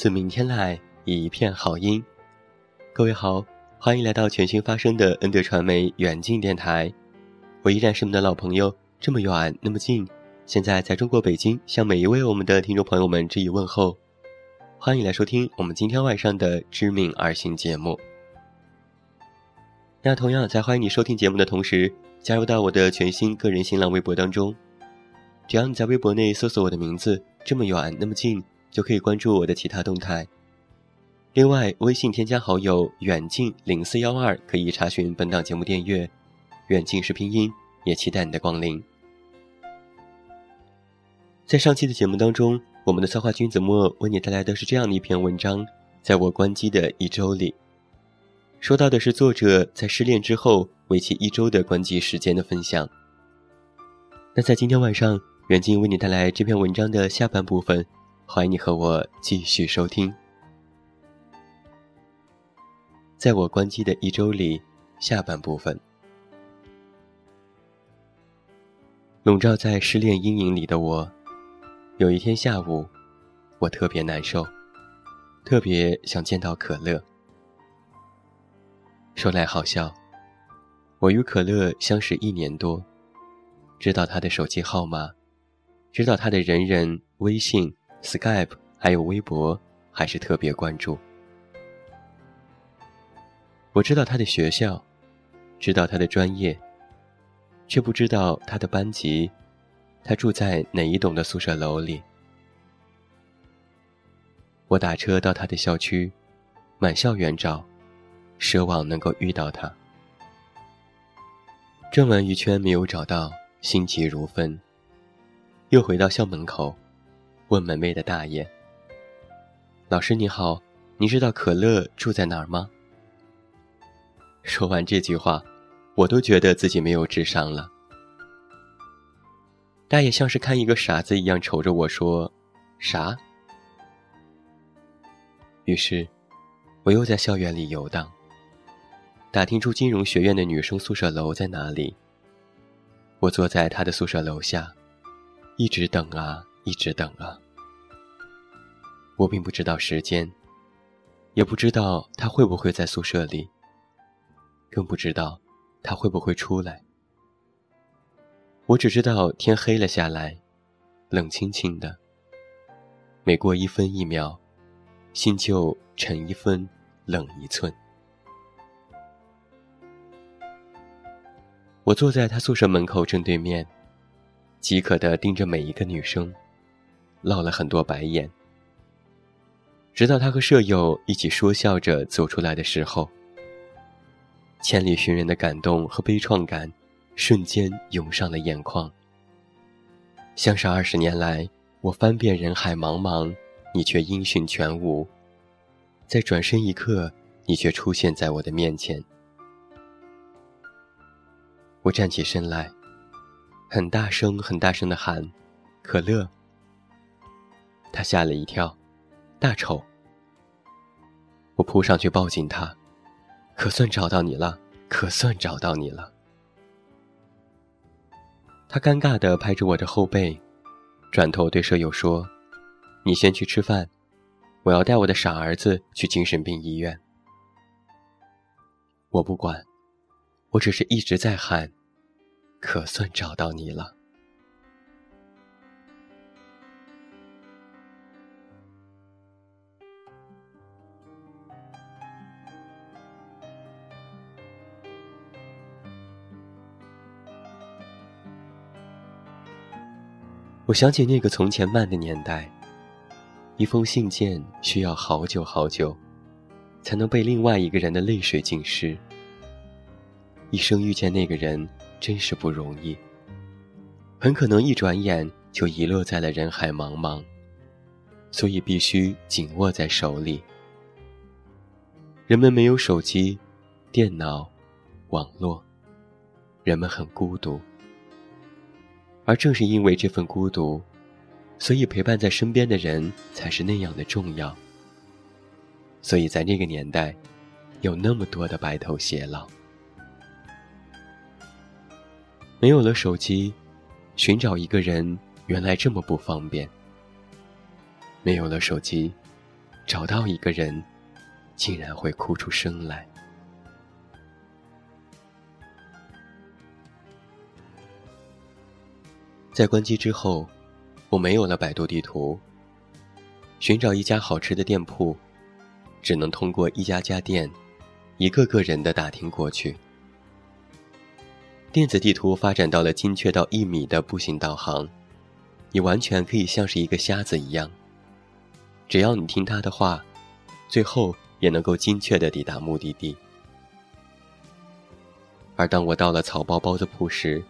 自明天来，一片好音。各位好，欢迎来到全新发声的恩德传媒远近电台。我依然是你们的老朋友，这么远那么近。现在在中国北京，向每一位我们的听众朋友们致以问候。欢迎来收听我们今天晚上的知名二星节目。那同样在欢迎你收听节目的同时，加入到我的全新个人新浪微博当中。只要你在微博内搜索我的名字，这么远那么近。就可以关注我的其他动态。另外，微信添加好友远近零四幺二，可以查询本档节目订阅。远近是拼音，也期待你的光临。在上期的节目当中，我们的策划君子墨为你带来的是这样的一篇文章：在我关机的一周里，说到的是作者在失恋之后为期一周的关机时间的分享。那在今天晚上，远近为你带来这篇文章的下半部分。欢迎你和我继续收听。在我关机的一周里，下半部分，笼罩在失恋阴影里的我，有一天下午，我特别难受，特别想见到可乐。说来好笑，我与可乐相识一年多，知道他的手机号码，知道他的人人、微信。Skype 还有微博，还是特别关注。我知道他的学校，知道他的专业，却不知道他的班级，他住在哪一栋的宿舍楼里。我打车到他的校区，满校园找，奢望能够遇到他。转完一圈没有找到，心急如焚。又回到校门口。问门卫的大爷：“老师你好，您知道可乐住在哪儿吗？”说完这句话，我都觉得自己没有智商了。大爷像是看一个傻子一样瞅着我说：“啥？”于是，我又在校园里游荡，打听出金融学院的女生宿舍楼在哪里。我坐在他的宿舍楼下，一直等啊。一直等啊，我并不知道时间，也不知道他会不会在宿舍里，更不知道他会不会出来。我只知道天黑了下来，冷清清的。每过一分一秒，心就沉一分，冷一寸。我坐在他宿舍门口正对面，饥渴的盯着每一个女生。落了很多白眼，直到他和舍友一起说笑着走出来的时候，千里寻人的感动和悲怆感瞬间涌上了眼眶。像是二十年来，我翻遍人海茫茫，你却音讯全无，在转身一刻，你却出现在我的面前。我站起身来，很大声、很大声的喊：“可乐。”他吓了一跳，大丑。我扑上去抱紧他，可算找到你了，可算找到你了。他尴尬的拍着我的后背，转头对舍友说：“你先去吃饭，我要带我的傻儿子去精神病医院。我不管，我只是一直在喊，可算找到你了。我想起那个从前慢的年代。一封信件需要好久好久，才能被另外一个人的泪水浸湿。一生遇见那个人真是不容易，很可能一转眼就遗落在了人海茫茫，所以必须紧握在手里。人们没有手机、电脑、网络，人们很孤独，而正是因为这份孤独。所以陪伴在身边的人才是那样的重要。所以在那个年代，有那么多的白头偕老。没有了手机，寻找一个人原来这么不方便。没有了手机，找到一个人，竟然会哭出声来。在关机之后。我没有了百度地图，寻找一家好吃的店铺，只能通过一家家店，一个个人的打听过去。电子地图发展到了精确到一米的步行导航，你完全可以像是一个瞎子一样，只要你听他的话，最后也能够精确的抵达目的地。而当我到了草包包子铺时，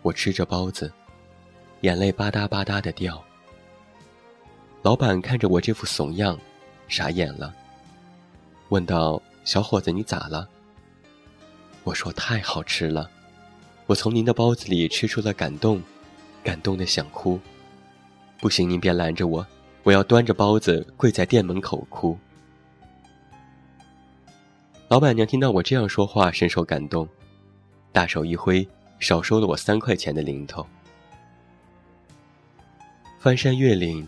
我吃着包子。眼泪吧嗒吧嗒的掉。老板看着我这副怂样，傻眼了，问道：“小伙子，你咋了？”我说：“太好吃了，我从您的包子里吃出了感动，感动的想哭。不行，您别拦着我，我要端着包子跪在店门口哭。”老板娘听到我这样说话，深受感动，大手一挥，少收了我三块钱的零头。翻山越岭，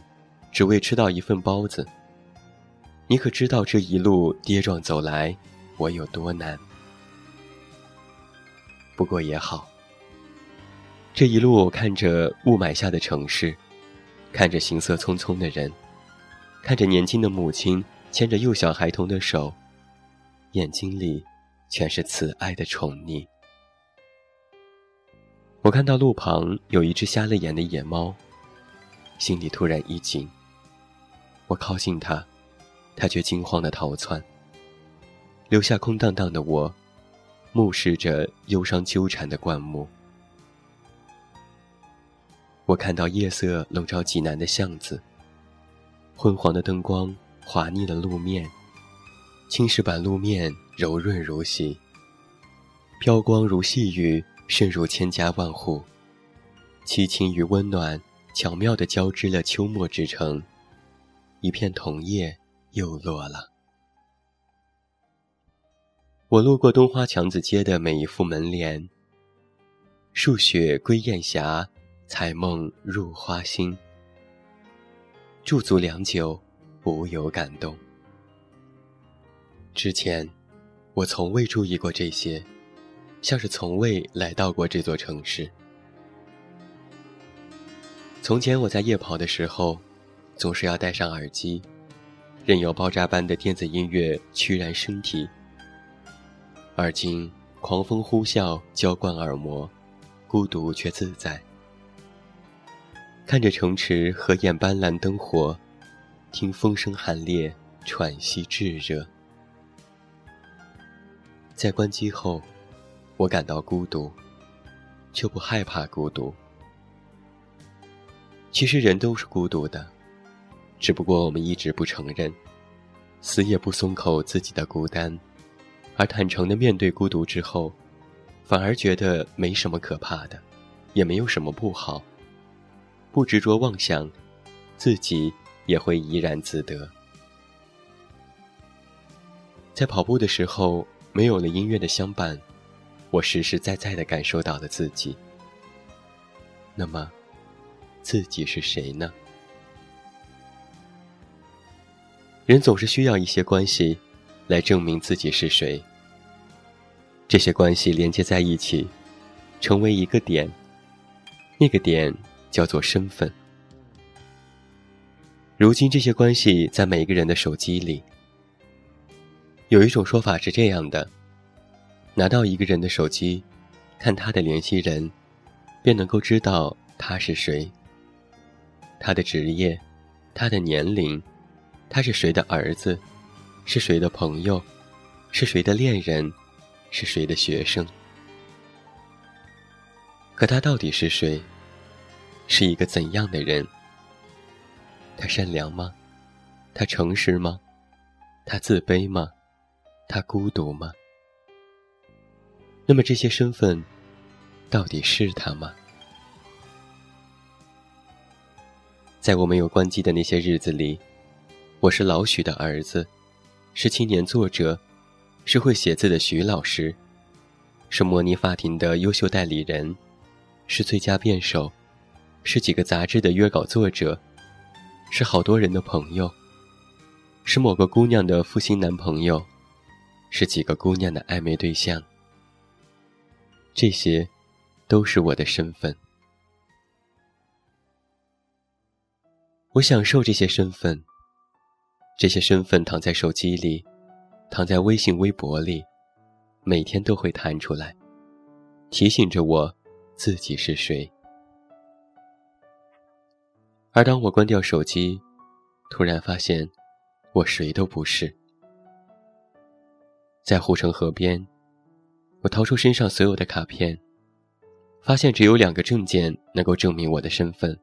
只为吃到一份包子。你可知道这一路跌撞走来，我有多难？不过也好。这一路看着雾霾下的城市，看着行色匆匆的人，看着年轻的母亲牵着幼小孩童的手，眼睛里全是慈爱的宠溺。我看到路旁有一只瞎了眼的野猫。心里突然一紧。我靠近他，他却惊慌的逃窜，留下空荡荡的我，目视着忧伤纠缠的灌木。我看到夜色笼罩济南的巷子，昏黄的灯光滑腻了路面，青石板路面柔润如洗，飘光如细雨渗入千家万户，凄清与温暖。巧妙地交织了秋末之城，一片桐叶又落了。我路过东花墙子街的每一副门帘，数雪归雁霞，彩梦入花心。驻足良久，无有感动。之前，我从未注意过这些，像是从未来到过这座城市。从前我在夜跑的时候，总是要戴上耳机，任由爆炸般的电子音乐驱燃身体。而今狂风呼啸，浇灌耳膜，孤独却自在。看着城池荷叶斑斓灯火，听风声寒冽，喘息炙热。在关机后，我感到孤独，却不害怕孤独。其实人都是孤独的，只不过我们一直不承认，死也不松口自己的孤单，而坦诚的面对孤独之后，反而觉得没什么可怕的，也没有什么不好，不执着妄想，自己也会怡然自得。在跑步的时候，没有了音乐的相伴，我实实在在的感受到了自己。那么。自己是谁呢？人总是需要一些关系，来证明自己是谁。这些关系连接在一起，成为一个点，那个点叫做身份。如今，这些关系在每个人的手机里。有一种说法是这样的：拿到一个人的手机，看他的联系人，便能够知道他是谁。他的职业，他的年龄，他是谁的儿子，是谁的朋友，是谁的恋人。是谁的学生？可他到底是谁？是一个怎样的人？他善良吗？他诚实吗？他自卑吗？他孤独吗？那么这些身份，到底是他吗？在我没有关机的那些日子里，我是老许的儿子，是青年作者。是会写字的徐老师，是模拟法庭的优秀代理人，是最佳辩手，是几个杂志的约稿作者，是好多人的朋友，是某个姑娘的负心男朋友，是几个姑娘的暧昧对象。这些，都是我的身份。我享受这些身份，这些身份躺在手机里。躺在微信、微博里，每天都会弹出来，提醒着我自己是谁。而当我关掉手机，突然发现我谁都不是。在护城河边，我掏出身上所有的卡片，发现只有两个证件能够证明我的身份：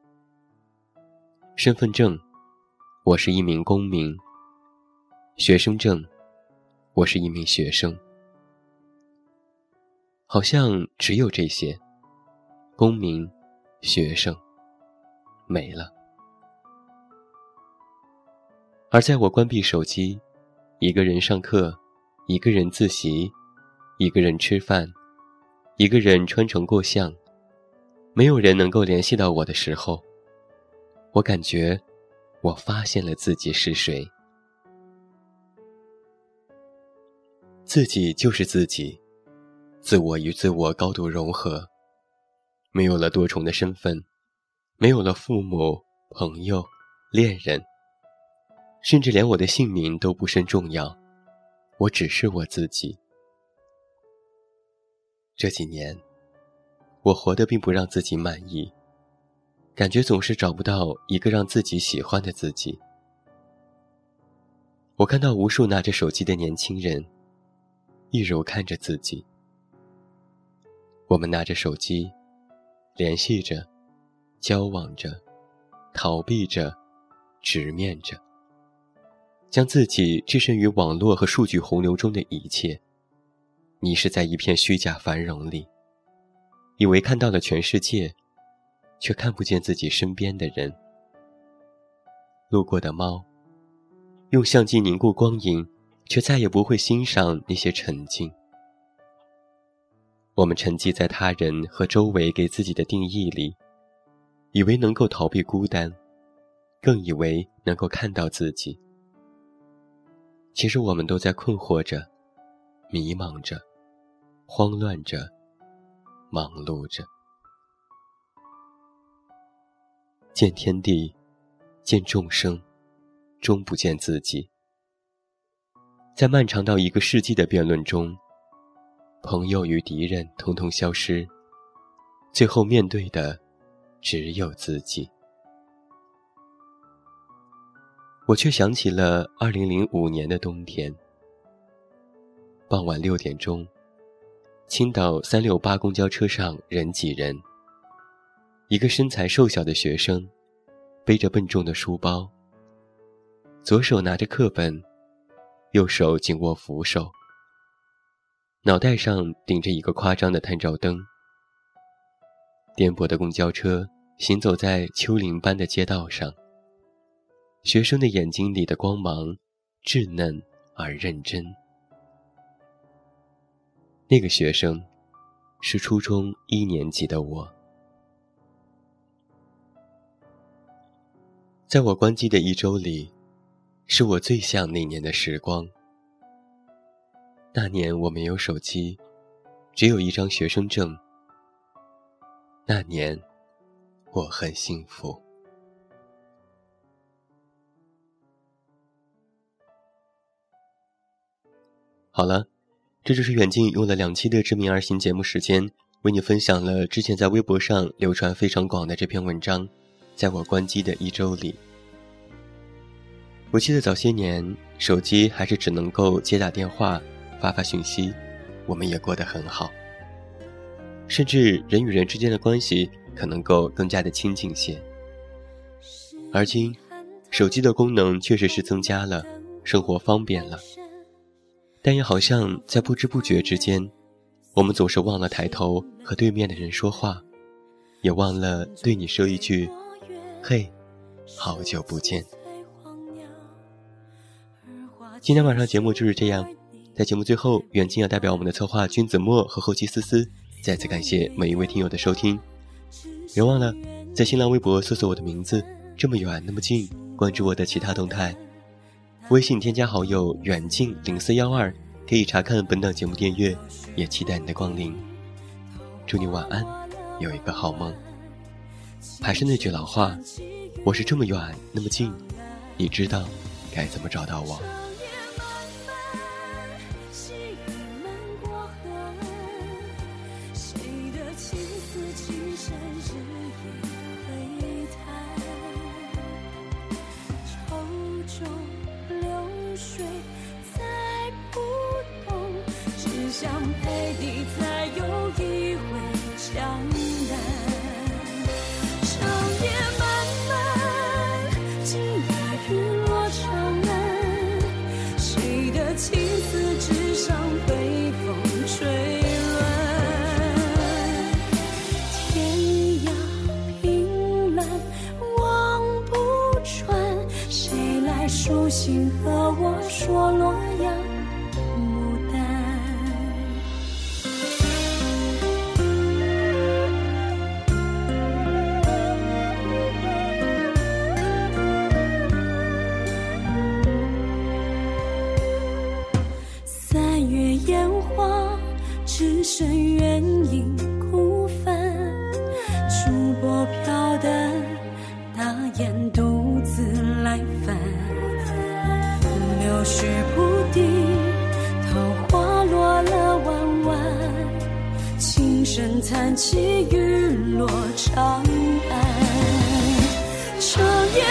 身份证，我是一名公民；学生证。我是一名学生，好像只有这些，公民、学生，没了。而在我关闭手机，一个人上课，一个人自习，一个人吃饭，一个人穿城过巷，没有人能够联系到我的时候，我感觉，我发现了自己是谁。自己就是自己，自我与自我高度融合，没有了多重的身份，没有了父母、朋友、恋人，甚至连我的姓名都不甚重要，我只是我自己。这几年，我活得并不让自己满意，感觉总是找不到一个让自己喜欢的自己。我看到无数拿着手机的年轻人。一如看着自己，我们拿着手机，联系着，交往着，逃避着，直面着，将自己置身于网络和数据洪流中的一切，迷失在一片虚假繁荣里，以为看到了全世界，却看不见自己身边的人。路过的猫，用相机凝固光影。却再也不会欣赏那些沉静。我们沉寂在他人和周围给自己的定义里，以为能够逃避孤单，更以为能够看到自己。其实我们都在困惑着，迷茫着，慌乱着，忙碌着。见天地，见众生，终不见自己。在漫长到一个世纪的辩论中，朋友与敌人统统消失，最后面对的只有自己。我却想起了二零零五年的冬天，傍晚六点钟，青岛三六八公交车上人挤人，一个身材瘦小的学生，背着笨重的书包，左手拿着课本。右手紧握扶手，脑袋上顶着一个夸张的探照灯。颠簸的公交车行走在丘陵般的街道上。学生的眼睛里的光芒稚嫩而认真。那个学生是初中一年级的我。在我关机的一周里。是我最像那年的时光。那年我没有手机，只有一张学生证。那年，我很幸福。好了，这就是远近用了两期的《知名而行》节目时间，为你分享了之前在微博上流传非常广的这篇文章。在我关机的一周里，我记得早些年手机还是只能够接打电话、发发讯息，我们也过得很好，甚至人与人之间的关系可能够更加的亲近些。而今，手机的功能确实是增加了，生活方便了。但也好像在不知不觉之间，我们总是忘了抬头和对面的人说话，也忘了对你说一句：“嘿，好久不见。”今天晚上节目就是这样，在节目最后，远近要代表我们的策划君子墨和后期思思，再次感谢每一位听友的收听。别忘了在新浪微博搜索我的名字，这么远那么近，关注我的其他动态。微信添加好友远近零四幺二，可以查看本档节目订阅，也期待你的光临。祝你晚安，有一个好梦。还是那句老话，我是这么远那么近，你知道该怎么找到我。想陪你再有一回相遇初心和我说洛阳声叹气，雨落长安。长夜